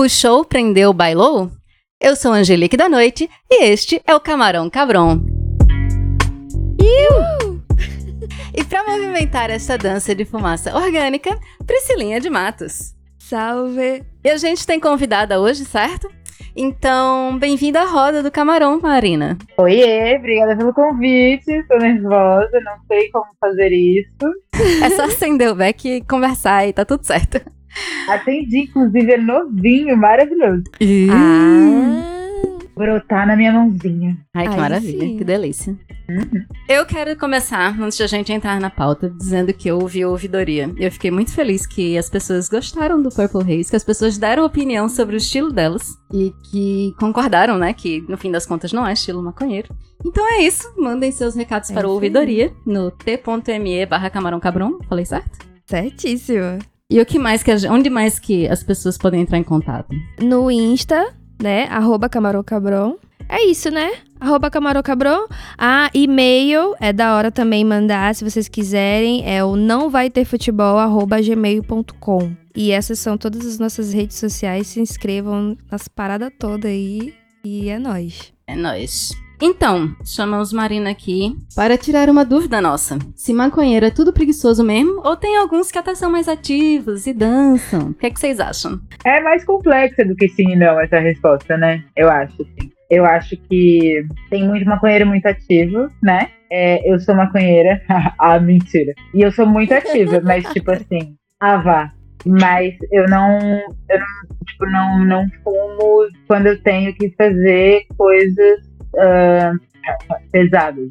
Puxou, prendeu, bailou? Eu sou Angelique da Noite e este é o Camarão Cabron. E para movimentar essa dança de fumaça orgânica, Priscilinha de Matos. Salve! E a gente tem convidada hoje, certo? Então, bem-vinda à roda do camarão, Marina. Oiê, obrigada pelo convite. Estou nervosa, não sei como fazer isso. É só acender o beck e conversar e tá tudo certo. Atendi, inclusive, é novinho, maravilhoso. Ah! Brotar na minha mãozinha. Ai, que Aí maravilha, sim. que delícia. Uhum. Eu quero começar, antes de a gente entrar na pauta, dizendo que eu ouvi a ouvidoria. Eu fiquei muito feliz que as pessoas gostaram do Purple Haze, que as pessoas deram opinião sobre o estilo delas e que concordaram, né, que no fim das contas não é estilo maconheiro. Então é isso, mandem seus recados É para aí. ouvidoria no t.me barra camarão cabron, falei certo? Certíssimo. E o que mais que a, onde mais que as pessoas podem entrar em contato? No Insta, né? Arroba Camarão Cabron. É isso, né? Arroba Camarão Cabron. Ah, e-mail é da hora também mandar, se vocês quiserem. É o não vai ter futebol, arroba gmail.com. E essas são todas as nossas redes sociais. Se inscrevam nas paradas todas aí. E é nóis. É nóis. Então, chamamos Marina aqui para tirar uma dúvida nossa. Se maconheiro é tudo preguiçoso mesmo, ou tem alguns que até são mais ativos e dançam? O que, é que vocês acham? É mais complexa do que sim e não essa resposta, né? Eu acho, sim. Eu acho que tem muito maconheiro muito ativo, né? É, eu sou maconheira. ah, mentira. E eu sou muito ativa, mas tipo assim, ah, vá. Mas eu não, eu não, tipo, não, não fumo quando eu tenho que fazer coisas ah, pesadas.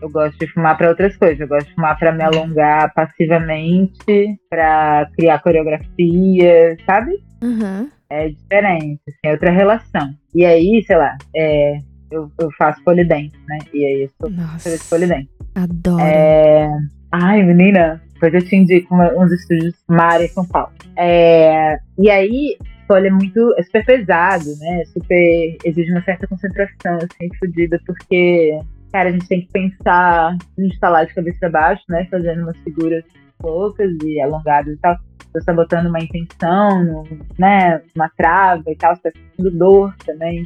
Eu gosto de fumar para outras coisas. Eu gosto de fumar para me alongar passivamente, para criar coreografia, sabe? Aham. é diferente, assim, é outra relação. E aí, sei lá, é, eu, eu faço polidense, né? E aí eu sou professora de Nossa. polidense. Adoro. É... Ai, menina, depois eu te indico uns estúdios Mara em São Paulo. É... E aí, poli é muito, é super pesado, né? Super, exige uma certa concentração, assim, fodida, porque, cara, a gente tem que pensar, a gente tá lá de cabeça pra baixo, né? Fazendo umas figuras loucas e alongadas e tal você tá botando uma intenção, né, uma trava e tal, você tá sentindo dor também.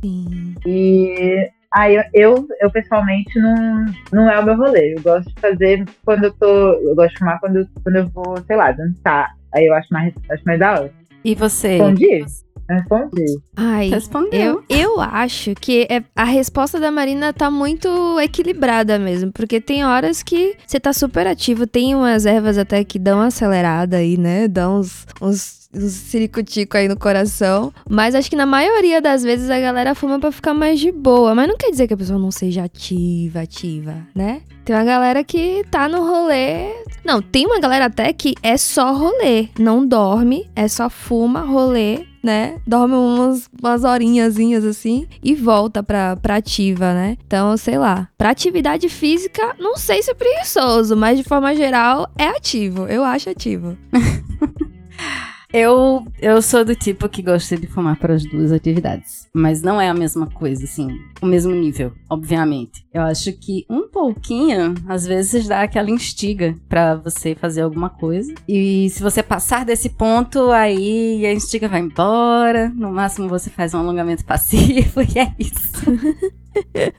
Sim. E aí eu, eu, eu, pessoalmente não, não é o meu rolê. Eu gosto de fazer quando eu tô. Eu gosto de fumar quando, eu- quando eu vou, sei lá, dançar. Aí eu acho mais, acho mais da hora. E você? Respondi? Respondi. Ai, Respondeu. Eu, eu acho que é- a resposta da Marina tá muito equilibrada mesmo, porque tem horas que você tá super ativo, tem umas ervas até que dão uma acelerada aí, né? Dão uns, uns, uns ciricutico aí no coração. Mas acho que na maioria das vezes a galera fuma pra ficar mais de boa. Mas não quer dizer que a pessoa não seja ativa, ativa, né? Tem uma galera que tá no rolê. Não, tem uma galera até que é só rolê. Não dorme, é só fuma, rolê, né? Dorme umas, umas horinhazinhas assim e volta pra, pra ativa, né? Então, sei lá. Pra atividade física, não sei se é preguiçoso, mas de forma geral é ativo. Eu acho ativo. Eu, eu sou do tipo que gosta de fumar para as duas atividades. Mas não é a mesma coisa, assim. O mesmo nível, obviamente. Eu acho que um pouquinho, às vezes, dá aquela instiga pra você fazer alguma coisa. E se você passar desse ponto, aí a instiga vai embora. No máximo você faz um alongamento passivo e é isso.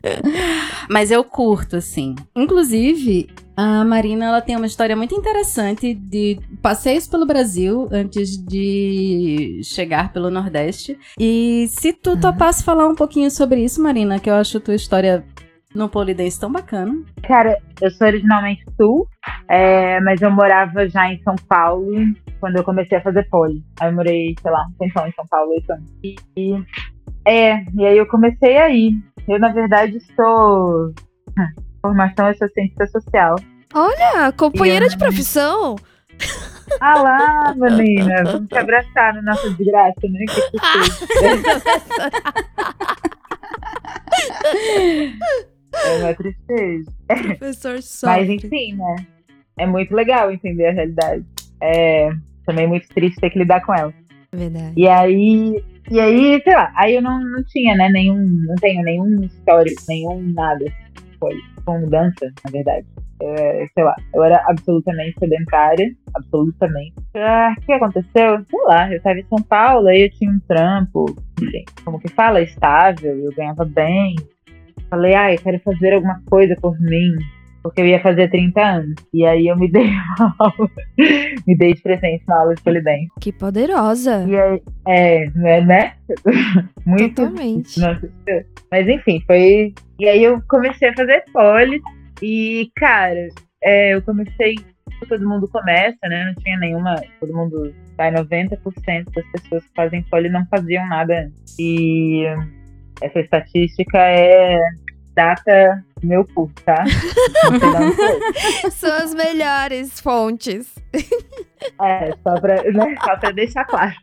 Mas eu curto, assim. Inclusive, a Marina ela tem uma história muito interessante de passeios pelo Brasil antes de chegar pelo Nordeste. E se tu Uhum. topasse falar um pouquinho sobre isso, Marina, que eu acho tua história no Polidense tão bacana. Cara, eu sou originalmente sul, é, mas eu morava já em São Paulo quando eu comecei a fazer poli. Aí eu morei, sei lá, um tempão em São Paulo, oito anos. E, e- é, e aí eu comecei aí. Eu, na verdade, sou. Formação é cientista social. Olha, companheira Eu- de profissão. Ah lá, menina, vamos se abraçar no nosso desgraça, né? Que. É uma tristeza. Professor só. Mas enfim, né? É muito legal entender a realidade. É também muito triste ter que lidar com ela. Verdade. E aí, e aí, sei lá, aí eu não, não tinha, né, nenhum, não tenho nenhum histórico, nenhum nada, foi com mudança, na verdade. É, sei lá, eu era absolutamente sedentária, absolutamente. Ah, o que aconteceu? Sei lá, eu tava em São Paulo, aí eu tinha um trampo, enfim, como que fala, estável, eu ganhava bem. Falei, ah, eu quero fazer alguma coisa por mim, porque eu ia fazer 30 anos. E aí eu me dei uma aula, me dei de presente uma aula de polidense. Que poderosa. E aí, é, né? né? Muito. Totalmente. Nossa, mas enfim, foi. E aí eu comecei a fazer poli. E, cara, é, eu comecei. Todo mundo começa, né? Não tinha nenhuma. Todo mundo. Vai, 90% das pessoas que fazem poli não faziam nada antes. E essa estatística é data do meu curso, tá? São as melhores fontes. É, só pra, né, só pra deixar claro.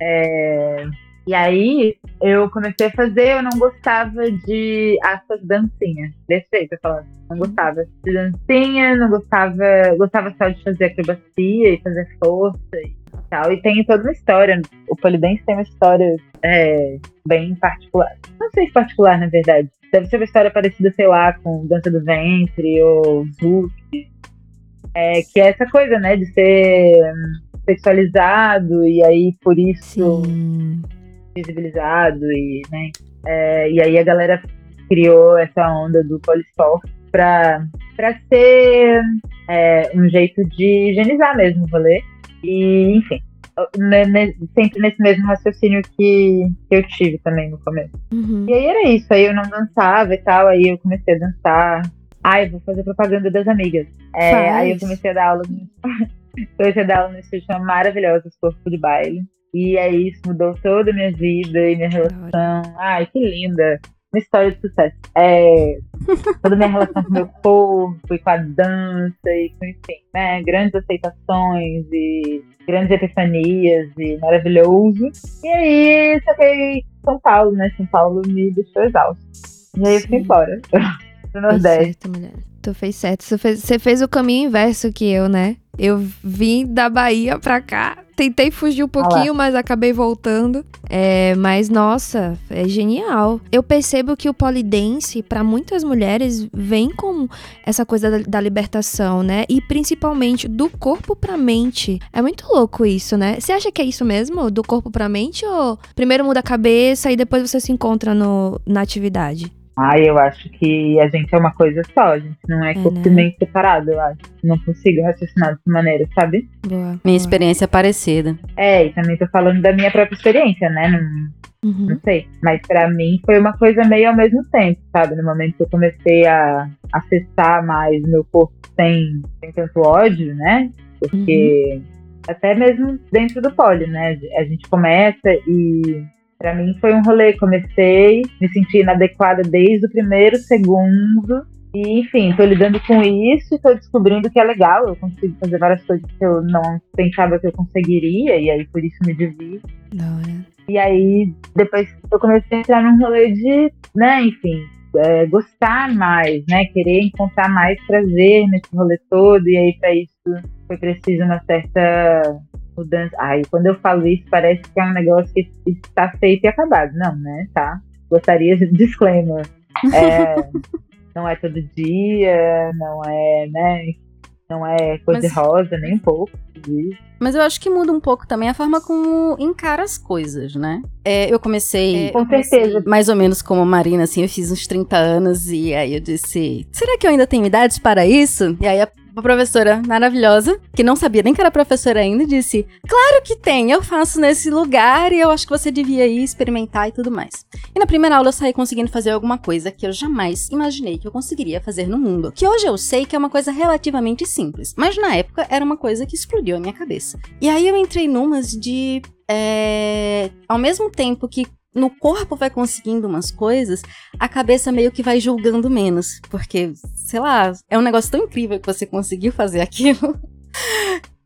É, e aí, eu comecei a fazer, eu não gostava de, aspas, dancinha. Desse jeito, eu falando. Não gostava de dancinha, não gostava, gostava só de fazer acrobacia e fazer força e tal. E tem toda uma história, o polidense tem uma história é, bem particular. Não sei se particular, na verdade. Deve ser uma história parecida, sei lá, com Dança do Ventre ou Zouk. É, que é essa coisa, né, de ser sexualizado e aí por isso Sim. Visibilizado e, né, é, e aí a galera criou essa onda do polisport pra, pra ser é, um jeito de higienizar mesmo o rolê. E, enfim, sempre nesse mesmo raciocínio que, que eu tive também no começo. Uhum. E aí era isso, aí eu não dançava e tal, aí eu comecei a dançar. Ai, vou fazer propaganda das amigas. É, aí eu comecei a dar aula no, comecei a dar aula no estúdio chama Maravilhosas Corpo de Baile. E aí isso mudou toda a minha vida e minha relação. Ai, que linda! Uma história de sucesso. É, toda a minha relação com o meu corpo e com a dança e com, enfim, né? Grandes aceitações e grandes epifanias e maravilhoso. E aí, saquei São Paulo, né? São Paulo me deixou exausto. E aí eu fui Sim. embora pro Nordeste. certo, mulher. Tu fez certo. Você fez, você fez o caminho inverso que eu, né? Eu vim da Bahia pra cá. Tentei fugir um pouquinho, mas acabei voltando. É, mas, nossa, é genial. Eu percebo que o polidense, pra muitas mulheres, vem com essa coisa da, da libertação, né? E principalmente do corpo pra mente. É muito louco isso, né? Você acha que é isso mesmo? Do corpo pra mente? Ou primeiro muda a cabeça e depois você se encontra no, na atividade? Ai, eu acho que a gente é uma coisa só, a gente não é, É, corpo né? separado, eu acho. Não consigo raciocinar dessa maneira, sabe? Boa. Minha boa. experiência é parecida. É, e também tô falando da minha própria experiência, né? Não, Uhum. não sei. Mas pra mim foi uma coisa meio ao mesmo tempo, sabe? No momento que eu comecei a acessar mais meu corpo sem, sem tanto ódio, né? Porque até mesmo dentro do poli, né? A gente começa e pra mim foi um rolê. Comecei, me senti inadequada desde o primeiro segundo. E, enfim, tô lidando com isso e tô descobrindo que é legal. Eu consigo fazer várias coisas que eu não pensava que eu conseguiria, e aí por isso me divido. Hora. E aí, depois eu comecei a entrar num rolê de, né, enfim, é, gostar mais, né, querer encontrar mais prazer nesse rolê todo, e aí pra isso foi preciso uma certa mudança. Ai, quando eu falo isso, parece que é um negócio que está feito e acabado. Não, né, tá? Gostaria de disclaimer. É, não é todo dia, não é, né, não é cor de rosa, nem um pouco. Mas eu acho que muda um pouco também a forma como encara as coisas, né? É, eu comecei. Com certeza. Mais ou menos como Marina, assim, eu fiz uns 30 anos e aí eu disse: será que eu ainda tenho idade para isso? E aí a a professora maravilhosa, que não sabia nem que era professora ainda, disse: Claro que tem, eu faço nesse lugar e eu acho que você devia ir experimentar e tudo mais. E na primeira aula eu saí conseguindo fazer alguma coisa que eu jamais imaginei que eu conseguiria fazer no mundo. Que hoje eu sei que é uma coisa relativamente simples, mas na época era uma coisa que explodiu a minha cabeça. E aí eu entrei numas de. é, ao mesmo tempo que no corpo vai conseguindo umas coisas, a cabeça meio que vai julgando menos. Porque, sei lá, é um negócio tão incrível que você conseguiu fazer aquilo.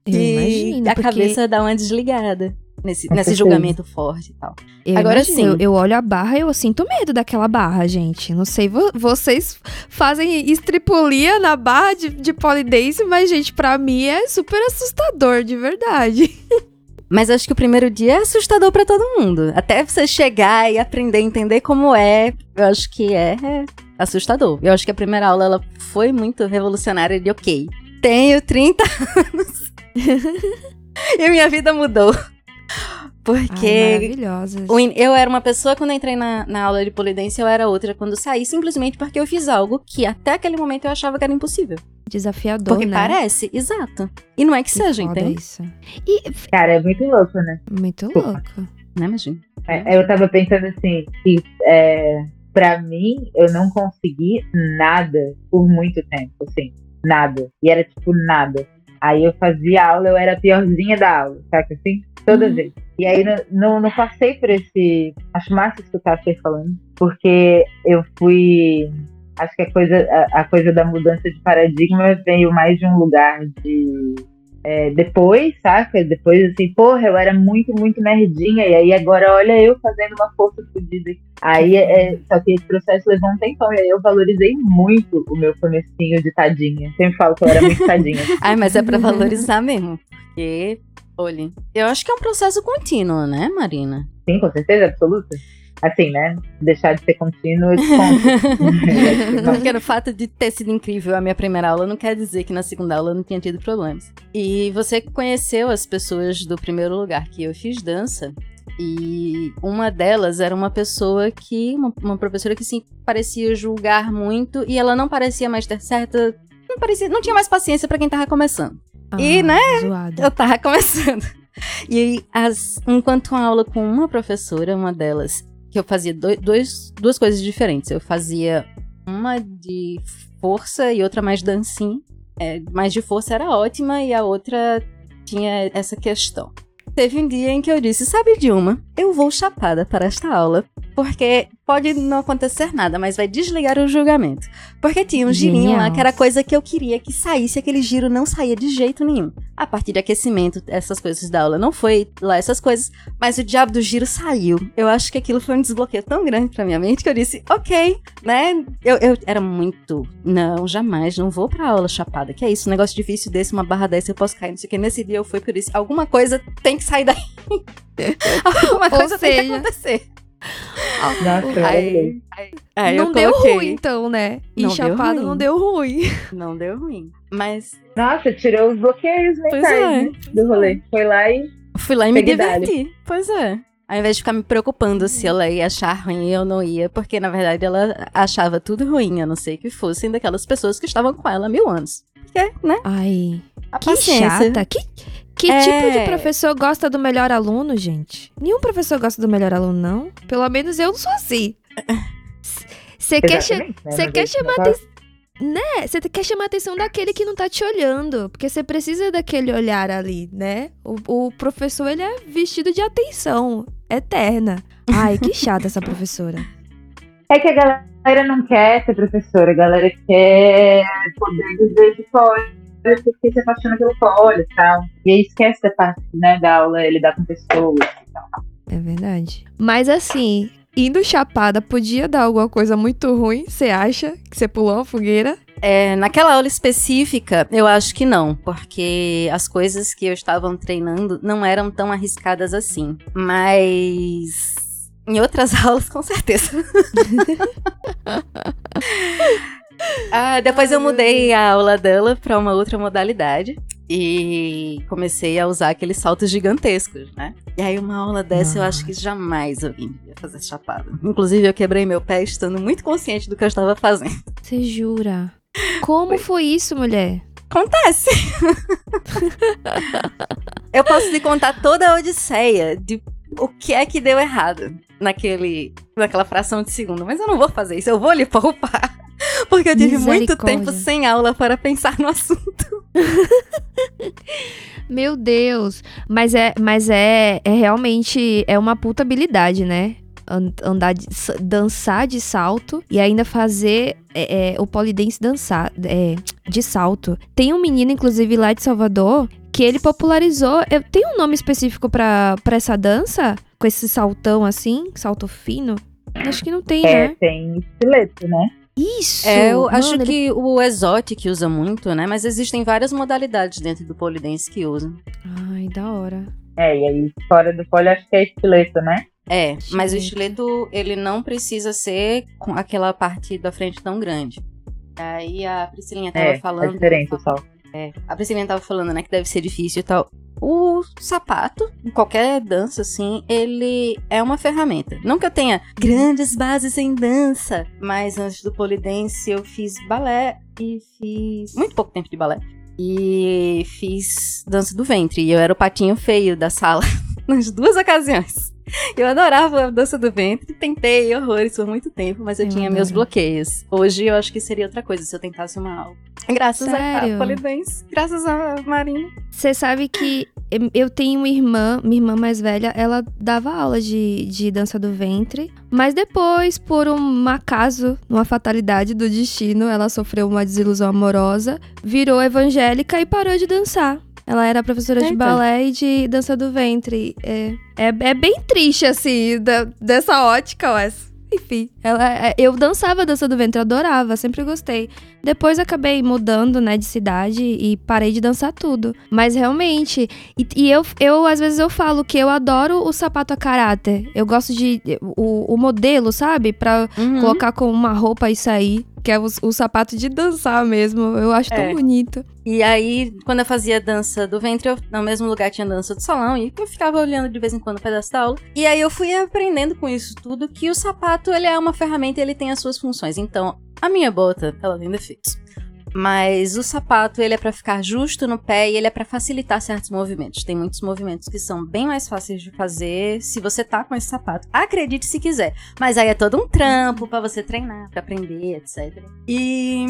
Eu que imagino, a porque cabeça dá uma desligada. Nesse, Com nesse julgamento forte e tal. eu agora imagino, sim. Eu, eu olho a barra e eu sinto medo daquela barra, gente. Não sei, vo- vocês fazem estripulia na barra de, de polidense, mas, gente, pra mim é super assustador, de verdade. Mas acho que o primeiro dia é assustador pra todo mundo. Até você chegar e aprender a entender como é, eu acho que é, é, assustador. Eu acho que a primeira aula ela foi muito revolucionária de ok. Tenho 30 anos. e minha vida mudou. Porque Ai, eu era uma pessoa quando entrei na, na aula de polidência, eu era outra quando saí, simplesmente porque eu fiz algo que até aquele momento eu achava que era impossível. Desafiador, Porque né? parece, exato. E não é que, Que seja, entende? isso. E Cara, é muito louco, né? muito louco. Né, imagina. É, eu tava pensando assim, que é, pra mim, eu não consegui nada por muito tempo, assim, nada. E era tipo nada. Aí eu fazia aula, eu era a piorzinha da aula, saca assim? Toda Uhum. vez. E aí não, não, não passei por esse. Acho massa escutar você falando, porque eu fui. Acho que a coisa, a, a coisa da mudança de paradigma veio mais de um lugar de é, depois, saca? Depois, assim, porra, eu era muito, muito nerdinha, e aí agora olha eu fazendo uma força fodida. Aí, é, só que esse processo levou um tempão, e aí eu valorizei muito o meu comecinho de tadinha. Sempre falo que eu era muito tadinha. Ai, mas é pra valorizar mesmo. Porque, olha, eu acho que é um processo contínuo, né, Marina? Sim, com certeza, absoluta. Assim, né? Deixar de ser contínuo, eu. Porque o fato de ter sido incrível a minha primeira aula não quer dizer que na segunda aula eu não tinha tido problemas. E você conheceu as pessoas do primeiro lugar que eu fiz dança. E uma delas era uma pessoa que. Uma, uma professora que sim parecia julgar muito e ela não parecia mais ter certa. Não, parecia, não tinha mais paciência pra quem tava começando. E, Ah, né, Zoado. Eu tava começando. E as, enquanto uma aula com uma professora, uma delas, que eu fazia doi- dois, duas coisas diferentes. Eu fazia uma de força e outra mais dancinha. É, mais de força era ótima e a outra tinha essa questão. Teve um dia em que eu disse, sabe de uma? Eu vou chapada para esta aula, porque pode não acontecer nada, mas vai desligar o julgamento. Porque tinha um girinho lá que era coisa que eu queria que saísse, aquele giro não saía de jeito nenhum. A partir de aquecimento, essas coisas da aula não foi lá essas coisas, mas o diabo do giro saiu. Eu acho que aquilo foi um desbloqueio tão grande pra minha mente que eu disse, ok, né? Eu, eu era muito, não, jamais, não vou pra aula chapada. Que é isso, um negócio difícil desse, uma barra dessa, eu posso cair, não sei o que. Nesse dia eu fui por isso. Alguma coisa tem que sair daí. Alguma Ou coisa tem que seja, acontecer. Nossa, Aí, aí, aí não eu deu coloquei. ruim, então, né? E Não deu chapado ruim. não deu ruim. Não deu ruim. Mas Nossa, tirou os bloqueios Pois mentais é. né, do rolê. Foi lá e. Fui lá e me dali. diverti. Pois é. Ao invés de ficar me preocupando se ela ia achar ruim eu não ia, porque na verdade ela achava tudo ruim, a não ser que fossem daquelas pessoas que estavam com ela há mil anos. Porque, né? Ai, A que paciência. chata. Que, que É. tipo de professor gosta do melhor aluno, gente? Nenhum professor gosta do melhor aluno, não. Pelo menos eu não sou assim. Você quer, cha- né, quer chamar tá- é, você quer chamar a atenção daquele que não tá te olhando. Porque você precisa daquele olhar ali, né? O, o professor, ele é vestido de atenção eterna. Ai, que chata essa professora. É que a galera não quer ser professora, a galera quer poder dizer de fora, porque se apaixona pelo fora e tal. E aí esquece da parte, né, da aula, ele dá com pessoas. É verdade. Mas assim, indo chapada, podia dar alguma coisa muito ruim, você acha? Que você pulou uma fogueira? É, naquela aula específica, eu acho que não, porque as coisas que eu estava treinando não eram tão arriscadas assim. Mas em outras aulas, com certeza. Ah, depois Ai, eu mudei a aula dela para uma outra modalidade e comecei a usar aqueles saltos gigantescos, né? E aí uma aula dessa eu acho que jamais alguém ia fazer chapada. Inclusive eu quebrei meu pé estando muito consciente do que eu estava fazendo. Você jura? Como foi isso, mulher? Acontece. eu posso te contar toda a odisseia de o que é que deu errado naquele, naquela fração de segundo, mas eu não vou fazer isso, eu vou lhe poupar. Porque eu tive muito tempo sem aula para pensar no assunto. Meu Deus. Mas é, mas é, é realmente é uma puta habilidade, né? An- Andar de, dançar de salto e ainda fazer é, é, o polidense dançar é, de salto. Tem um menino, inclusive, lá de Salvador, que ele popularizou. é, Tem um nome específico pra, pra essa dança? Com esse saltão assim, salto fino? Acho que não tem, É, né? tem estileto, né? Isso! É, eu Mano, acho ele- que o exotic usa muito, né? Mas existem várias modalidades dentro do polidense que usam. Ai, da hora. É, e aí fora do pole acho que é estileto, né? É, mas o estileto, ele não precisa ser com aquela parte da frente tão grande. Aí a Priscilinha tava É, falando. é diferente sol. É, a Priscilinha tava falando, né, que deve ser difícil e tal. O sapato, em qualquer dança, assim, ele é uma ferramenta. Não que eu tenha grandes bases em dança, mas antes do polidense eu fiz balé e fiz muito pouco tempo de balé. E fiz dança do ventre. E eu era o patinho feio da sala nas duas ocasiões. Eu adorava a dança do ventre, tentei horrores por muito tempo, mas eu, Eu tinha meus bloqueios. Hoje eu acho que seria outra coisa se eu tentasse uma aula. Graças Sério? a Polidense, graças a Marina. Você sabe que eu- eu tenho uma irmã, minha irmã mais velha, ela dava aula de, de dança do ventre, mas depois, por um acaso, uma fatalidade do destino, ela sofreu uma desilusão amorosa, virou evangélica e parou de dançar. Ela era professora de Eita. balé e de dança do ventre. É, é, é bem triste, assim, da- dessa ótica, mas. Enfim, ela, é- eu dançava dança do ventre, adorava, sempre gostei. Depois acabei mudando, né, de cidade e parei de dançar tudo. Mas realmente, e, e eu, eu às vezes eu falo que eu adoro o sapato a caráter. Eu gosto de o, o modelo, sabe? Pra Uhum. colocar com uma roupa e sair, que é o, o sapato de dançar mesmo. Eu acho tão É. bonito. E aí, quando eu fazia dança do ventre, eu, no mesmo lugar tinha dança do salão e eu ficava olhando de vez em quando o pedaço da aula. E aí eu fui aprendendo com isso tudo que o sapato, ele é uma ferramenta ele tem as suas funções. Então, a minha bota, ela tem defeitos. Mas o sapato, ele é pra ficar justo no pé e ele é pra facilitar certos movimentos. Tem muitos movimentos que são bem mais fáceis de fazer se você tá com esse sapato. Acredite se quiser. Mas aí é todo um trampo pra você treinar, pra aprender, etc. E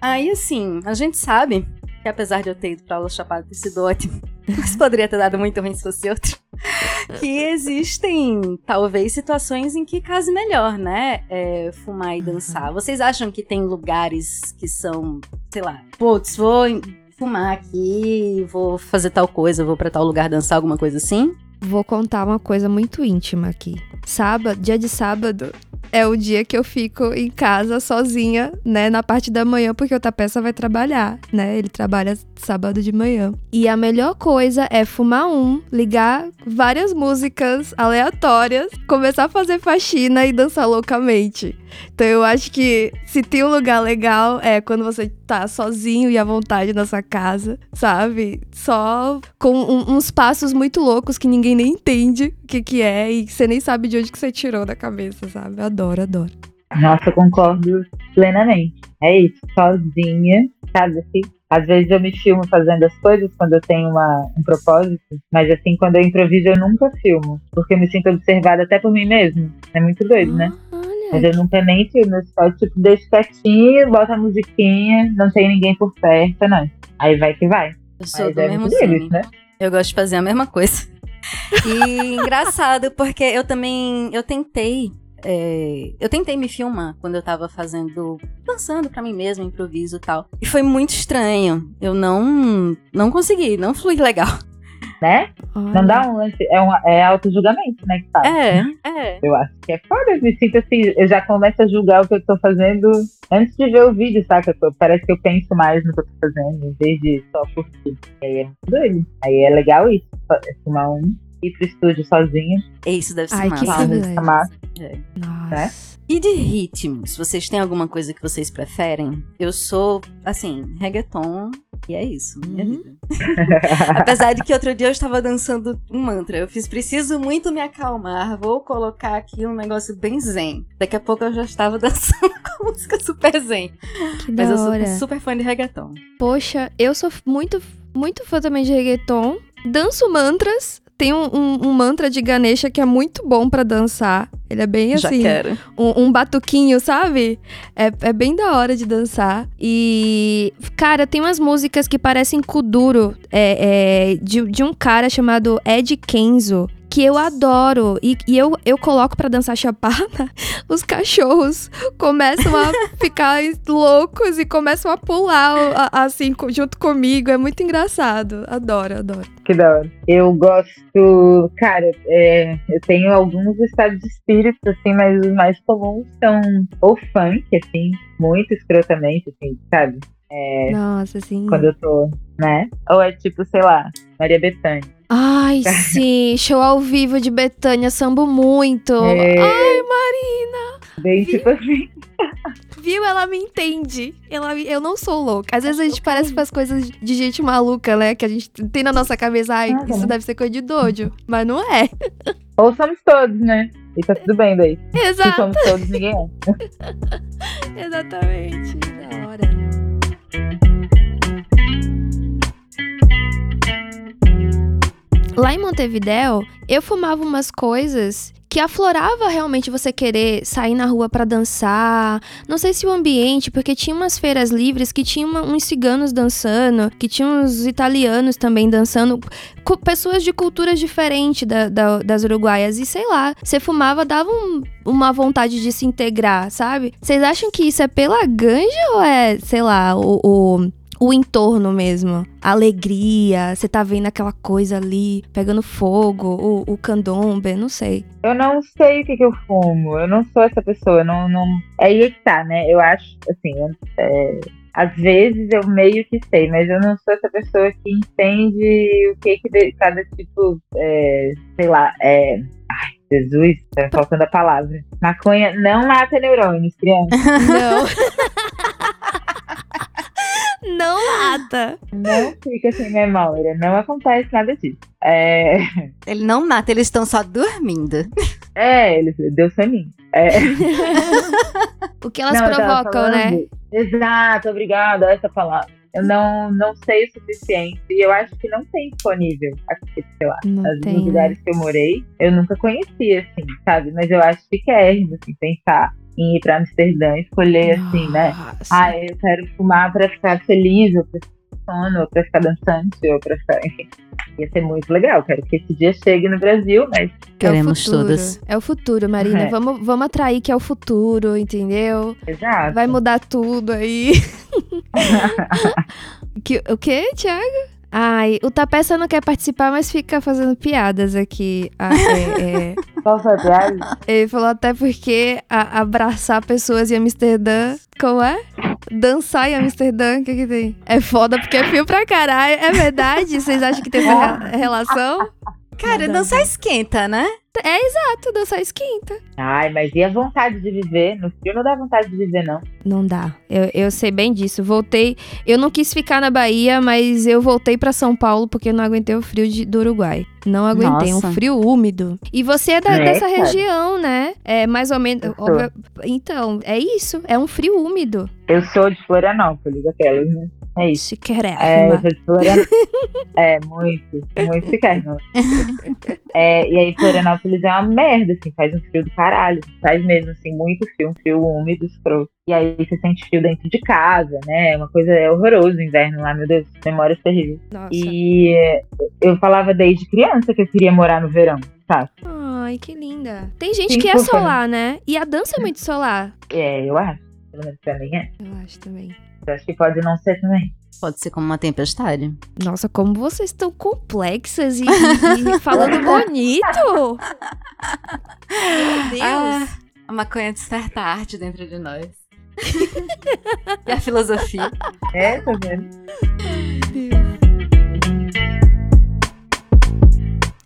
aí, assim, a gente sabe que apesar de eu ter ido pra aula chapada ter sido ótimo, mas poderia ter dado muito ruim se fosse outro. Que existem, talvez, situações em que case melhor, né? É, fumar e dançar. Vocês acham que tem lugares que são, sei lá, putz, vou fumar aqui, vou fazer tal coisa, vou pra tal lugar dançar, alguma coisa assim? Vou contar uma coisa muito íntima aqui. Sábado, dia de sábado, é o dia que eu fico em casa sozinha, né, na parte da manhã, porque o Tapeça vai trabalhar, né? Ele trabalha sábado de manhã. E a melhor coisa é fumar um, ligar várias músicas aleatórias, começar a fazer faxina e dançar loucamente. Então eu acho que se tem um lugar legal é quando você tá sozinho e à vontade na sua casa, sabe? Só com um- uns passos muito loucos que ninguém nem entende o que que é e você nem sabe de onde que você tirou da cabeça, sabe? Adoro, adoro. Nossa, eu concordo plenamente. É isso, sozinha, sabe assim? Às vezes eu me filmo fazendo as coisas quando eu tenho uma, um propósito, mas assim, quando eu improviso eu nunca filmo, porque eu me sinto observada até por mim mesmo. É muito doido, né? Mas Olha, eu nunca nem filmo, eu só tipo, deixo quietinho, boto a musiquinha, não tem ninguém por perto, não. Aí vai que vai. Eu sou Mas do é mesmo deles, né? Eu gosto de fazer a mesma coisa. E engraçado, porque eu também. Eu tentei. É, eu tentei me filmar quando eu tava fazendo. dançando pra mim mesma, improviso e tal. E foi muito estranho. Eu não. não consegui, não flui legal. Né? olha. Não dá um lance, é, um, é auto-julgamento, né? Que fala. É, é. Eu acho que é foda, eu me sinto assim, eu já começo a julgar o que eu tô fazendo antes de ver o vídeo, saca? Parece que eu penso mais no que eu tô fazendo, em vez de só curtir. E aí é muito doido. Aí é legal isso, é fumar um, ir pro estúdio sozinho, Isso deve ser Ai, que massa. fazer privilégio. essa massa. Nossa. E de ritmos? Vocês têm alguma coisa que vocês preferem? Eu sou, assim, reggaeton. E é isso, minha Uhum. vida. Apesar de que outro dia eu estava dançando um mantra. Eu fiz, preciso muito me acalmar. Vou colocar aqui um negócio bem zen. Daqui a pouco eu já estava dançando com música super zen. Que Mas da eu sou hora. super fã de reggaeton. Poxa, eu sou muito, muito fã também de reggaeton. Danço mantras. Tem um, um- um mantra de Ganesha que é muito bom pra dançar. Ele é bem já assim, quero. um, um batuquinho, sabe? É, é bem da hora de dançar. E, cara, tem umas músicas que parecem Kuduro, é, é, de, de um cara chamado Ed Kenzo. Que eu adoro. E, e eu, eu coloco pra dançar chapada. Os cachorros começam a ficar loucos e começam a pular assim junto comigo. É muito engraçado. Adoro, adoro. Que da hora. Eu gosto, cara, é, eu tenho alguns estados de espírito, assim, mas os mais comuns são ou funk, assim, muito escrotamente, assim, sabe? Nossa, assim. Quando eu tô, né? Ou é tipo, sei lá, Maria Bethânia. Ai, sim, show ao vivo de Betânia, sambo muito. É. Ai, Marina, Bem tipo assim. Viu? Ela me entende. Ela, eu não sou louca. Às vezes a gente parece com as coisas de gente maluca, né? Que a gente tem na nossa cabeça, ai, Ah, isso deve ser coisa de doido. Mas não é. Ou somos todos, né? E tá tudo bem daí. Se Exato, somos todos, ninguém é. exatamente. Da hora. Lá em Montevidéu, eu fumava umas coisas que aflorava realmente você querer sair na rua pra dançar. Não sei se o ambiente, porque tinha umas feiras livres que tinha uma- uns ciganos dançando, que tinha uns italianos também dançando, pessoas de culturas diferentes da- da- das uruguaias. E sei lá, você fumava, dava um- uma vontade de se integrar, sabe? Vocês acham que isso é pela ganja ou é, sei lá, o- o o entorno mesmo. A alegria, você tá vendo aquela coisa ali pegando fogo, o, o candombe, não sei. Eu não sei o que, que eu fumo. Eu não sou essa pessoa. eu Não, não... É aí que tá, né? Eu acho, assim, é, às vezes eu meio que sei, mas eu não sou essa pessoa que entende o que, que de- cada tipo, é, sei lá, é. Ai, Jesus, tá faltando a palavra. Maconha não mata neurônios, criança. Não. Não mata. Não fica sem memória. Não acontece nada disso. É, Ele não mata, eles estão só dormindo. é ele deu soninho. É, O que elas Não, provocam, né? Exato, obrigada, essa palavra. Eu não, não sei o suficiente e eu acho que não tem disponível aqui, sei lá. Não Nos tem. né? lugares que eu morei, eu nunca conhecia, assim, sabe? Mas eu acho que querem, assim, pensar em ir pra Amsterdã e escolher, assim, né? Nossa. Ah, eu quero fumar pra ficar feliz, ou pra ficar com sono, ou pra ficar dançante, ou pra ficar, enfim. Ia ser muito legal, quero que esse dia chegue no Brasil, mas Queremos é o futuro. todas. É o futuro, Marina. É. Vamos, vamos atrair que é o futuro, entendeu? exato. Vai mudar tudo aí. que, o quê, Thiago? Ai, o Tapeça não quer participar, mas fica fazendo piadas aqui. Ah, é, é. Qual foi a piada? Ele falou até porque a- abraçar pessoas em Amsterdã. Como é? Dançar em Amsterdã, o que que tem? É foda porque é fio pra caralho. É verdade? Vocês acham que tem essa re- relação? Cara, dançar esquenta, né? É exato, dançar esquenta. Ai, mas e a vontade de viver? No frio não dá vontade de viver, não. Não dá. Eu, eu sei bem disso. Voltei. Eu não quis ficar na Bahia, mas eu voltei pra São Paulo porque eu não aguentei o frio de- do Uruguai. Não aguentei. Nossa. Um frio úmido. E você é, da- É, dessa cara. região, né? É mais ou menos. Óbvio- então, é isso. É um frio úmido. Eu sou de Florianópolis, aquelas, né? É isso. Quer É, eu sou de Florianópolis. é, muito, muito pequeno. É, e aí Florianópolis é uma merda, assim, faz um frio do caralho. Faz mesmo, assim, muito frio, um frio úmido, escroto. E aí você sente frio dentro de casa, né? Uma coisa é horroroso o inverno lá, meu Deus, memórias terríveis. Nossa. E é, eu falava desde criança que eu queria morar no verão, sabe? Ai, que linda. Tem gente Sim, que é solar, né? E a dança é muito solar. É, eu acho. Pelo menos pra mim é. Eu acho também. Eu acho que pode não ser também. Pode ser como uma tempestade. Nossa, como vocês estão complexas e, e- falando bonito. Meu Deus. Ah, a maconha desperta a arte dentro de nós. e a filosofia. É, tá vendo?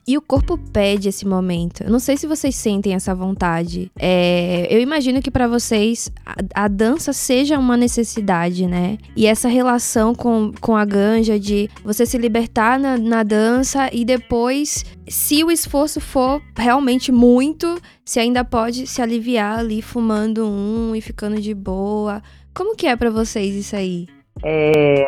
E o corpo pede esse momento. Eu não sei se vocês sentem essa vontade. É, eu imagino que pra vocês a, a dança seja uma necessidade, né? E essa relação com, com a ganja de você se libertar na, na dança e depois, se o esforço for realmente muito, você ainda pode se aliviar ali fumando um e ficando de boa. Como que é pra vocês isso aí? É,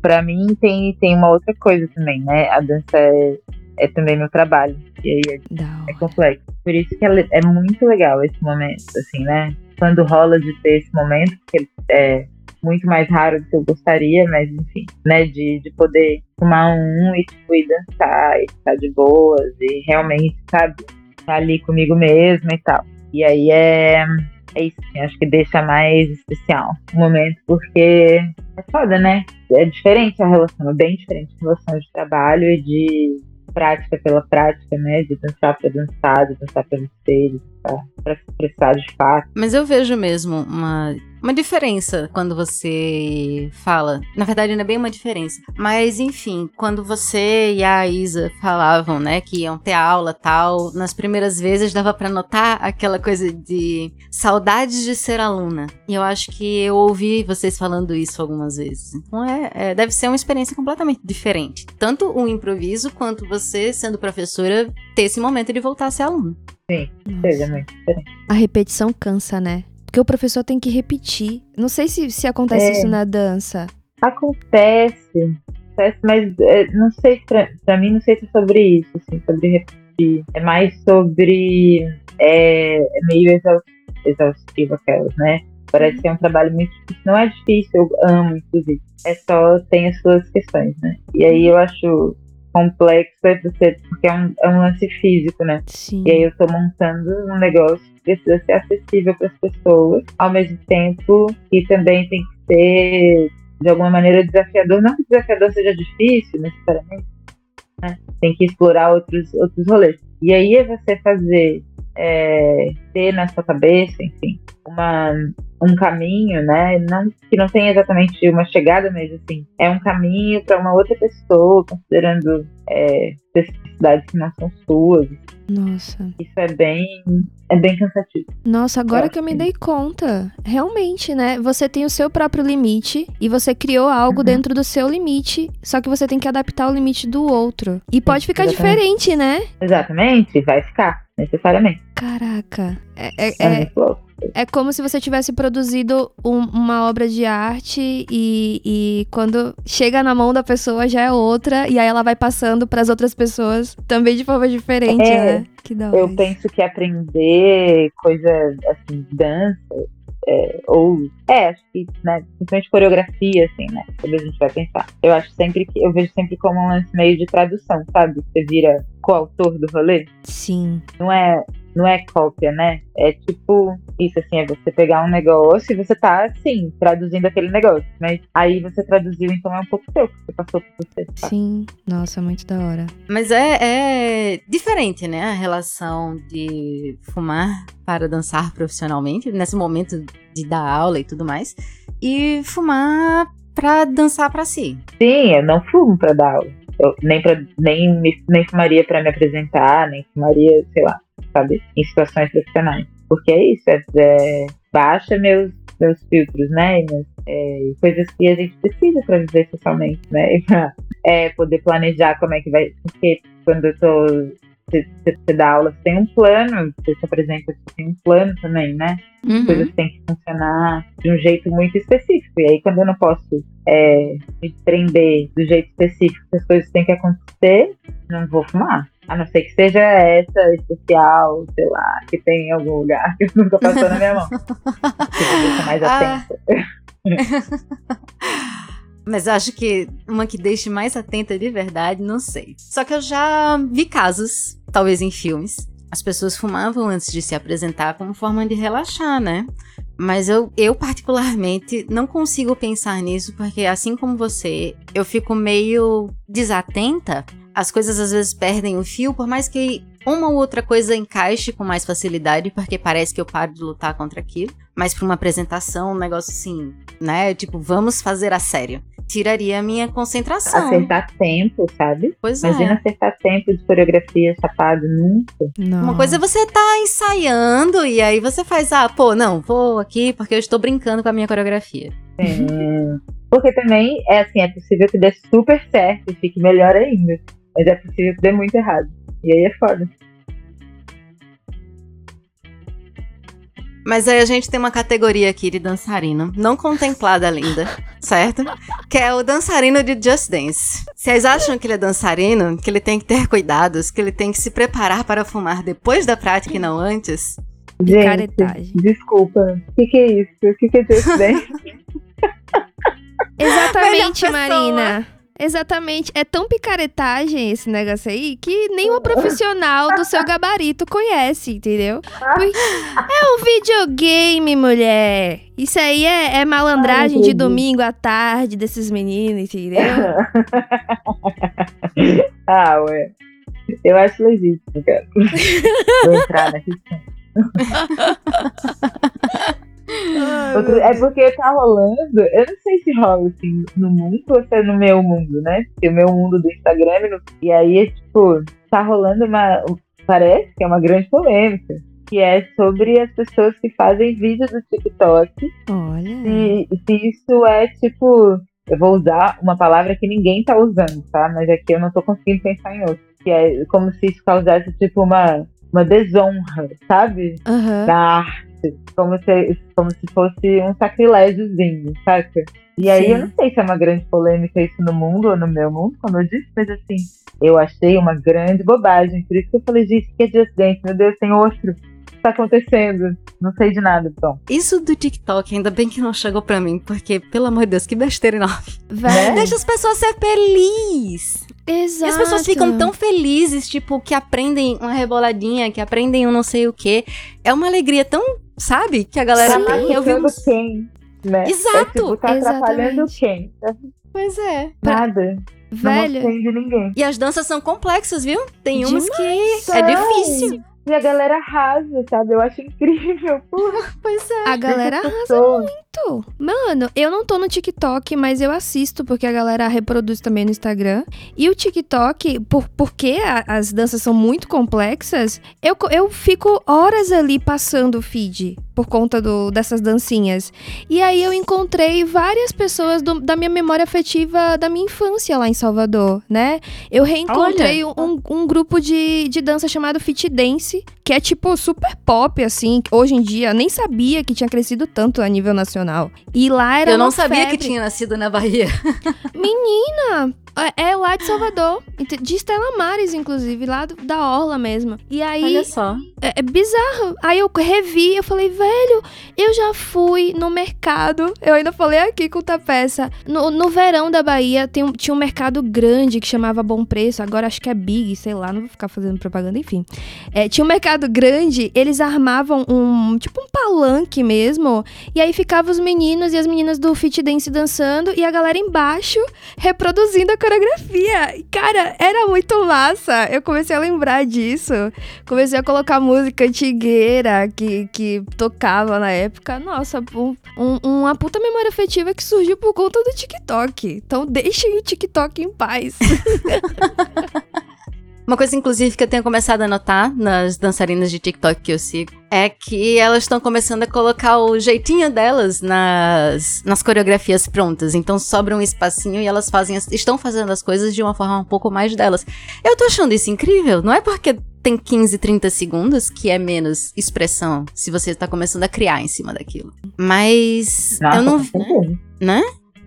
pra mim tem, tem uma outra coisa também, né? A dança é, é também meu trabalho. E aí é, é complexo. Por isso que ela- é muito legal esse momento, assim, né? Quando rola de ter esse momento, porque é muito mais raro do que eu gostaria, mas enfim, né? De, de poder fumar um e, tipo, e dançar e ficar de boas e realmente, sabe? Estar ali comigo mesma e tal. E aí é, é isso, assim, acho que deixa mais especial o momento, porque é foda, né? É diferente a relação, é bem diferente a relação de trabalho e de prática pela prática, né? De dançar pra dançar, de dançar pra vencer, de para expressar de fato. Mas eu vejo mesmo uma, uma diferença quando você fala. Na verdade, não é bem uma diferença. Mas, enfim, quando você e a Isa falavam, né, que iam ter aula tal, nas primeiras vezes dava para notar aquela coisa de saudades de ser aluna. E eu acho que eu ouvi vocês falando isso algumas vezes. Então, é, é deve ser uma experiência completamente diferente. Tanto o improviso quanto você, sendo professora, ter esse momento de voltar a ser aluna. Sim, seja muito diferente. A repetição cansa, né? Porque o professor tem que repetir. Não sei se, se acontece É. isso na dança. Acontece, acontece, mas é, não sei, pra, pra mim não sei se é sobre isso, assim, sobre repetir. É mais sobre. É, é meio exaus- exaustivo aquelas, né? Parece que é um trabalho muito difícil. Não é difícil, eu amo, inclusive. É só tem as suas questões, né? E aí eu acho complexo é você, porque é um, é um lance físico, né? Sim. E aí eu tô montando um negócio que precisa ser acessível para as pessoas, ao mesmo tempo que também tem que ser de alguma maneira desafiador, não que desafiador seja difícil necessariamente, né? Tem que explorar outros outros rolês. E aí é você fazer é, ter na sua cabeça, enfim, uma um caminho, né? Não que não tenha exatamente uma chegada, mas assim, é um caminho para uma outra pessoa, considerando é, especificidades que não são suas. Nossa. Isso é bem, é bem cansativo. Nossa, agora Eu que eu me dei conta. Realmente, né? Você tem o seu próprio limite e você criou algo Uhum. dentro do seu limite, só que você tem que adaptar o limite do outro. E pode ficar exatamente. diferente, né? Exatamente, vai ficar, necessariamente. Caraca. É, é- É, é- é como se você tivesse produzido um- uma obra de arte e, e quando chega na mão da pessoa já é outra, e aí ela vai passando para as outras pessoas também de forma diferente, É, né? Que da. Eu penso que aprender coisa assim, dança, é, ou. É, acho que, né, principalmente coreografia, assim, né? Quando a gente vai pensar. Eu acho sempre que. Eu vejo sempre como um lance meio de tradução, sabe? Você vira coautor do rolê. Sim. Não é. Não é cópia, né? É tipo isso, assim, é você pegar um negócio e você tá, assim, traduzindo aquele negócio. Mas aí você traduziu, então é um pouco seu, que você passou por você. sabe? Sim. Nossa, muito da hora. Mas é, é diferente, né? A relação de fumar para dançar profissionalmente, nesse momento de dar aula e tudo mais, e fumar para dançar para si. Sim, eu não fumo pra dar aula. Nem, pra, nem, me- nem fumaria pra me apresentar, nem fumaria, sei lá, sabe? Em situações profissionais. Porque é isso, é, é- baixa meus, meus filtros, né? Minhas, é, coisas que a gente precisa pra viver socialmente, né? E pra é, poder planejar como é que vai. Porque quando eu tô. Você, você- dá aula, você tem um plano, você se apresenta, você tem um plano também, né? Uhum. coisas têm que funcionar de um jeito muito específico. E aí, quando eu não posso é, me prender do jeito específico que as coisas têm que acontecer, não vou fumar. A não ser que seja essa especial, sei lá, que tem em algum lugar que nunca passou na minha mão. Que me deixa mais Ah. atenta. Mas acho que uma que deixe mais atenta de verdade, não sei. Só que eu já vi casos, talvez em filmes, as pessoas fumavam antes de se apresentar como forma de relaxar, né? Mas eu, eu particularmente não consigo pensar nisso porque assim como você, eu fico meio desatenta. As coisas às vezes perdem o fio, por mais que uma ou outra coisa encaixe com mais facilidade, porque parece que eu paro de lutar contra aquilo. Mas pra uma apresentação, um negócio assim, né? Tipo, vamos fazer a sério. Tiraria a minha concentração. Acertar tempo, sabe? Pois Imagina é. acertar tempo de coreografia chapado nunca. Não. Uma coisa é você tá ensaiando e aí você faz, ah, pô, não, vou aqui porque eu estou brincando com a minha coreografia. Sim. Porque também é assim, é possível que dê super certo e fique melhor ainda. Mas é possível que dê muito errado. E aí é foda. Mas aí a gente tem uma categoria aqui de dançarino, não contemplada ainda, certo? Que é o dançarino de Just Dance. Vocês acham que ele é dançarino, que ele tem que ter cuidados, que ele tem que se preparar para fumar depois da prática e não antes? Gente, desculpa. O que, que é isso? O que, que é Just Dance? Exatamente. Marina. Exatamente. É tão picaretagem esse negócio aí que nenhum profissional do seu gabarito conhece, entendeu? Porque É um videogame, mulher. Isso aí é, é malandragem Ai, de domingo à tarde desses meninos, entendeu? ah, ué. Eu acho legítimo, cara. Vou entrar na questão. Outro- é porque tá rolando, eu não sei se rola assim no mundo ou se é no meu mundo, né? Porque o meu mundo do Instagram, é no- e aí é tipo, tá rolando uma. Parece que é uma grande polêmica. Que é sobre as pessoas que fazem vídeo do TikTok. Olha. Se, se isso é tipo. Eu vou usar uma palavra que ninguém tá usando, tá? Mas aqui eu não tô conseguindo pensar em outra. Que é como se isso causasse, tipo, uma, uma desonra, sabe? Aham. da arte. Como se, como se fosse um sacrilégiozinho, saca? E aí Sim. eu não sei se é uma grande polêmica isso no mundo ou no meu mundo, como eu disse, mas assim, eu achei uma grande bobagem. Por isso que eu falei, gente, que é de acidente, meu Deus, tem outro. O que tá acontecendo? Não sei de nada, então. Isso do TikTok, ainda bem que não chegou pra mim, porque, pelo amor de Deus, que besteira enorme. Velho. Deixa as pessoas ser felizes. Exato. E as pessoas ficam tão felizes, tipo, que aprendem uma reboladinha, que aprendem um não sei o quê. É uma alegria tão, sabe, que a galera Sim. tem. Eu vi uns... quem, né? Exato! É, tipo, tá atrapalhando Exatamente. quem? Pois é. Pra- Nada. Não Velho. ofende ninguém. E as danças são complexas, viu? Tem umas que é difícil. E a galera arrasa, sabe? Eu acho incrível. Porra, Pois é. A galera arrasa muito. Mano, eu não tô no TikTok, mas eu assisto porque a galera reproduz também no Instagram. E o TikTok, por, porque a- as danças são muito complexas, eu, eu fico horas ali passando o feed por conta do, dessas dancinhas. E aí eu encontrei várias pessoas do- da minha memória afetiva da minha infância lá em Salvador, né? Eu reencontrei um, um grupo de, de dança chamado Fit Dance, que é tipo super pop, assim. Hoje em dia, nem sabia que tinha crescido tanto a nível nacional. E lá era Eu não sabia que febre. tinha nascido na Bahia. Menina, é é lá de Salvador. De Estela Mares, inclusive, lá do- da Orla mesmo. E aí, Olha só. é, é bizarro. Aí eu revi, eu falei, velho, eu já fui no mercado. Eu ainda falei aqui com o Tapeça. No, no verão da Bahia tem um- tinha um mercado grande que chamava Bom Preço. Agora acho que é Big, sei lá, não vou ficar fazendo propaganda, enfim. É, tinha um mercado grande, eles armavam um, tipo um palanque mesmo. E aí ficavam os meninos e as meninas do Fit Dance dançando e a galera embaixo reproduzindo a coreografia. E, Cara, era muito massa. Eu comecei a lembrar disso. Comecei a colocar música antigueira que, que tocava na época. Nossa, um- um- uma puta memória afetiva que surgiu por conta do TikTok. Então deixem o TikTok em paz. Uma coisa, inclusive, que eu tenho começado a notar nas dançarinas de TikTok que eu sigo é que elas estão começando a colocar o jeitinho delas nas, nas coreografias prontas. Então sobra um espacinho e elas fazem as- estão fazendo as coisas de uma forma um pouco mais delas. Eu tô achando isso incrível. Não é porque tem 15, 30 segundos que é menos expressão se você tá começando a criar em cima daquilo. Mas Nossa, eu não com certeza.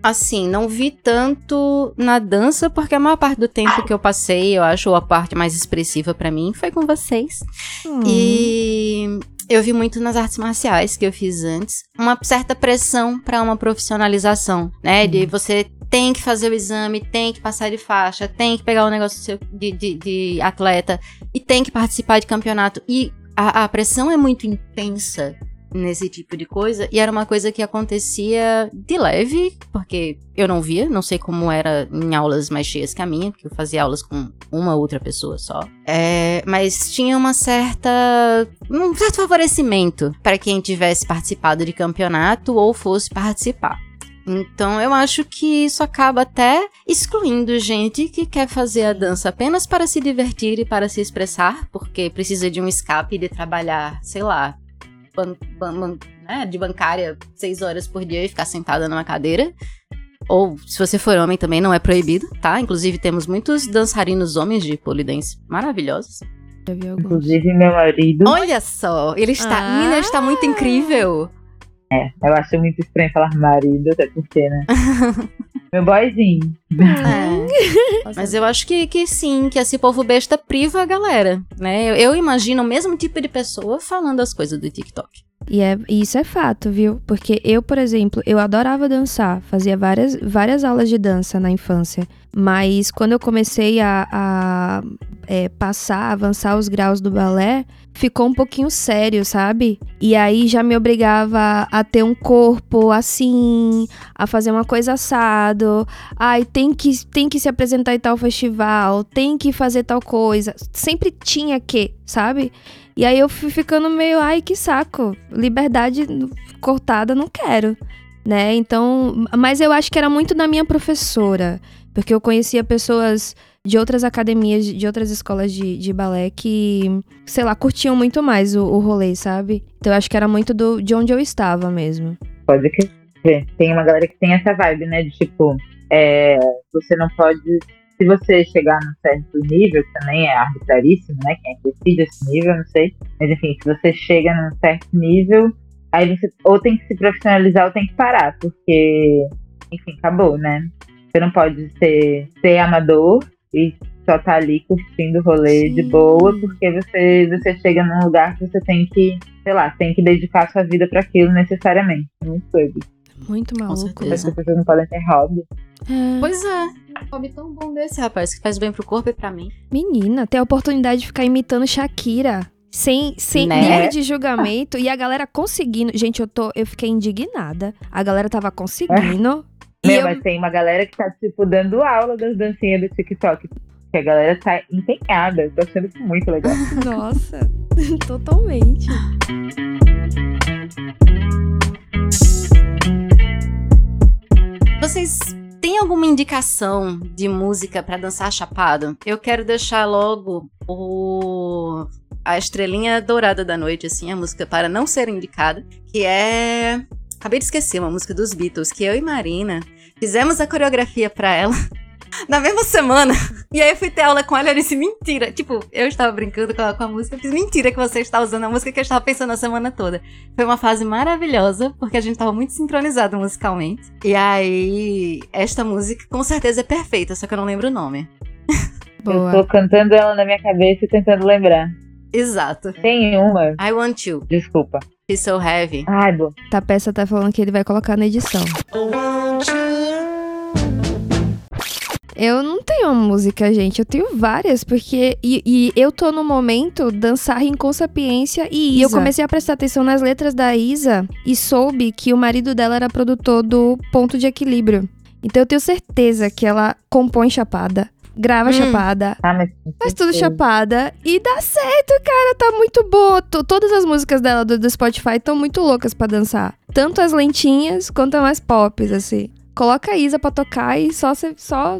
Assim, não vi tanto na dança, porque a maior parte do tempo que eu passei, eu acho a parte mais expressiva pra mim, foi com vocês. Hum. E eu vi muito nas artes marciais que eu fiz antes, uma certa pressão pra uma profissionalização, né? De você tem que fazer o exame, tem que passar de faixa, tem que pegar o negócio de, de, de atleta e tem que participar de campeonato. E a, a pressão é muito intensa nesse tipo de coisa. E era uma coisa que acontecia de leve, porque eu não via, não sei como era em aulas mais cheias que a minha, porque eu fazia aulas com uma outra pessoa só. É, mas tinha uma certa. um certo favorecimento para quem tivesse participado de campeonato ou fosse participar. Então eu acho que isso acaba até excluindo gente que quer fazer a dança apenas para se divertir e para se expressar, porque precisa de um escape de trabalhar, sei lá, ban- ban- ban- né, de bancária seis horas por dia e ficar sentada numa cadeira. Ou, se você for homem também, não é proibido, tá? Inclusive, temos muitos dançarinos homens de polidense maravilhosos. Inclusive, meu marido. Olha só, ele está. Ah. Está muito incrível. É, eu acho muito estranho falar marido, até porque, né? meu boyzinho. É. Mas eu acho que, que sim, que esse povo besta priva a galera, né? Eu, eu imagino o mesmo tipo de pessoa falando as coisas do TikTok. E é, e isso é fato, viu? Porque eu, por exemplo, eu adorava dançar, fazia várias, várias aulas de dança na infância. Mas quando eu comecei a, a, é, passar, avançar os graus do balé, ficou um pouquinho sério, sabe? E aí já me obrigava a ter um corpo assim, a fazer uma coisa assado. Ai, tem que, tem que se apresentar em tal festival, tem que fazer tal coisa. Sempre tinha que, sabe? E aí eu fui ficando meio, ai, que saco. Liberdade cortada, não quero. Né? Então, mas eu acho que era muito da minha professora, porque eu conhecia pessoas de outras academias, de outras escolas de, de balé que, sei lá, curtiam muito mais o, o rolê, sabe? Então eu acho que era muito do, de onde eu estava mesmo. Pode crer. Tem uma galera que tem essa vibe, né? De tipo, é, você não pode se você chegar num certo nível, que também é arbitraríssimo, né? Quem é que decide esse nível, não sei. Mas enfim, se você chega num certo nível, aí você ou tem que se profissionalizar ou tem que parar, porque, enfim, acabou, né? Você não pode ser, ser amador e só tá ali curtindo o rolê Sim. de boa, porque você, você chega num lugar que você tem que, sei lá, tem que dedicar sua vida para aquilo necessariamente. Muito doido. Muito maluco. As pessoas não podem ter hobby. É. Pois é. Um hobby tão bom desse, rapaz, que faz bem pro corpo e pra mim. Menina, ter a oportunidade de ficar imitando Shakira. Sem, sem né? de julgamento. e a galera conseguindo. Gente, eu tô. Eu fiquei indignada. A galera tava conseguindo. Não, eu... mas tem uma galera que tá, tipo, dando aula das dancinhas do TikTok. Que a galera tá empenhada. Tá sendo muito legal. Nossa, totalmente. Vocês têm alguma indicação de música para dançar chapado? Eu quero deixar logo o a estrelinha dourada da noite, assim, a música para não ser indicada, que é Acabei de esquecer uma música dos Beatles, que eu e Marina fizemos a coreografia para ela na mesma semana. E aí eu fui ter aula com ela e disse, mentira. Tipo, eu estava brincando com a, com a música, eu fiz mentira que você está usando a música que eu estava pensando a semana toda. Foi uma fase maravilhosa, porque a gente estava muito sincronizado musicalmente. E aí, esta música com certeza é perfeita, só que eu não lembro o nome. Boa. Eu tô cantando ela na minha cabeça e tentando lembrar. Exato. Tem uma. I Want You. Desculpa. She's So Heavy. Ai, boa. Tá, peça tá falando que ele vai colocar na edição. Eu não tenho uma música, gente. Eu tenho várias, porque. E, e eu tô no momento dançar com sapiência e Isa. eu comecei a prestar atenção nas letras da Isa e soube que o marido dela era produtor do Ponto de Equilíbrio. Então eu tenho certeza que ela compõe chapada, grava hum. chapada, ah, mas... faz tudo chapada e dá certo, cara, tá muito boa. todas as músicas dela do, do Spotify estão muito loucas para dançar. Tanto as lentinhas quanto as mais pop, assim. Coloca a Isa pra tocar e só, só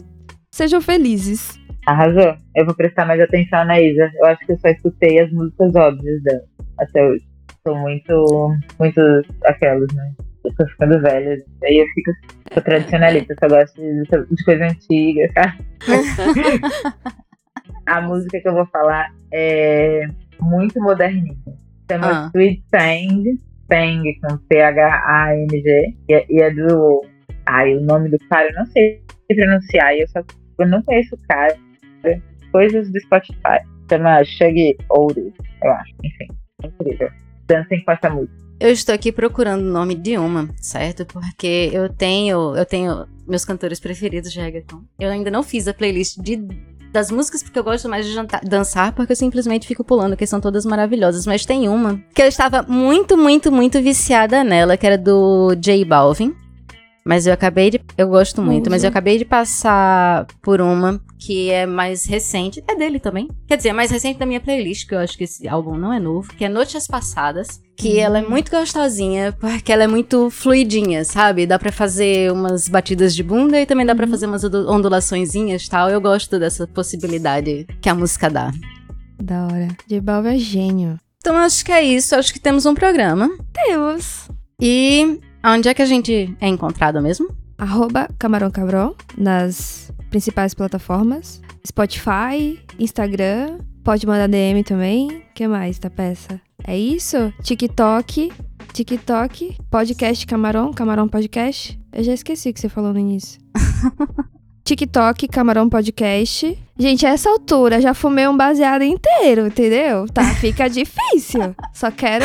Sejam felizes. Arrasou. Eu vou prestar mais atenção na Isa. Eu acho que eu só escutei as músicas óbvias dela até hoje. Sou muito, muito aquelas, né? Eu tô ficando velha. Aí eu fico sou tradicionalista, só gosto de, de coisa antiga, sabe? A música que eu vou falar é muito moderninha. Chama ah. Sweet Sang, Sang com C-H-A-N-G, e, é, e é do. Ai, o nome do cara eu não sei pronunciar, e eu só eu não conheço o cara. Coisas do Spotify. Chama Shaggy Oldie, eu acho. Enfim, é incrível. Dancem com essa música. Eu estou aqui procurando o nome de uma, certo? Porque eu tenho, eu tenho meus cantores preferidos de reggaeton. Eu ainda não fiz a playlist de, das músicas porque eu gosto mais de jantar, dançar, porque eu simplesmente fico pulando, que são todas maravilhosas. Mas tem uma que eu estava muito, muito, muito viciada nela, que era do J Balvin. Mas eu acabei de. Eu gosto muito, uhum. mas eu acabei de passar por uma que é mais recente. É dele também. Quer dizer, é mais recente da minha playlist, que eu acho que esse álbum não é novo, que é Noites Passadas. Que uhum. ela é muito gostosinha, porque ela é muito fluidinha, sabe? Dá para fazer umas batidas de bunda e também dá uhum. para fazer umas ondulaçõezinhas e tal. Eu gosto dessa possibilidade que a música dá. Da hora. De Balva é gênio. Então acho que é isso. Acho que temos um programa. Temos. E Onde é que a gente é encontrado mesmo? Arroba Camarão Cabrão nas principais plataformas. Spotify, Instagram, pode mandar DM também. O que mais da peça? É isso? TikTok, TikTok, podcast Camarão, Camarão Podcast. Eu já esqueci o que você falou no início. TikTok, Camarão Podcast. Gente, a essa altura já fumei um baseado inteiro, entendeu? Tá, fica difícil. Só quero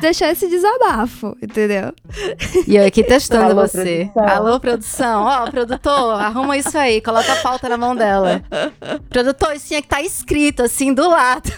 deixar esse desabafo, entendeu? E eu aqui testando Alô, você. Produção. Alô, produção. Ó, produtor, arruma isso aí, coloca a pauta na mão dela. Produtor, isso tinha que estar tá escrito assim do lado.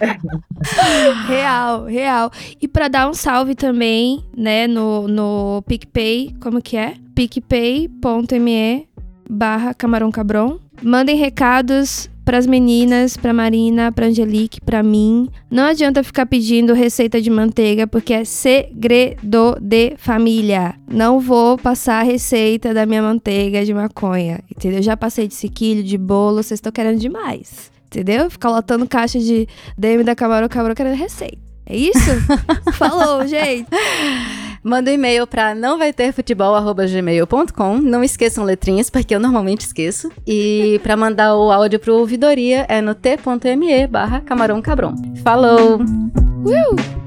real, real. E para dar um salve também, né, no, no PicPay, como que é? picpay.me barra Camarão Cabron. Mandem recados pras meninas, pra Marina, pra Angelique, pra mim. Não adianta ficar pedindo receita de manteiga, porque é segredo de família. Não vou passar a receita da minha manteiga de maconha, entendeu? Já passei de sequilho, de bolo, vocês estão querendo demais. Entendeu? Ficar lotando caixa de DM da Camarão Camarão querendo receita. É isso? Falou, gente! Manda um e-mail para não vai ter futebol@gmail.com. Não esqueçam letrinhas, porque eu normalmente esqueço. E para mandar o áudio pro ouvidoria é no t.me barra camarão cabron. Falou! Uh!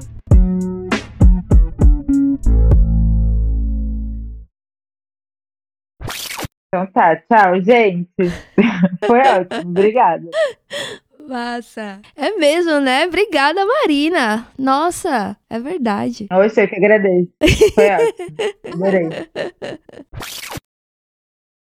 Então tá, tchau, gente. Foi ótimo, obrigada. Massa. É mesmo, né? Obrigada, Marina. Nossa, é verdade. Oxe, eu que agradeço. Foi ótimo. Adorei.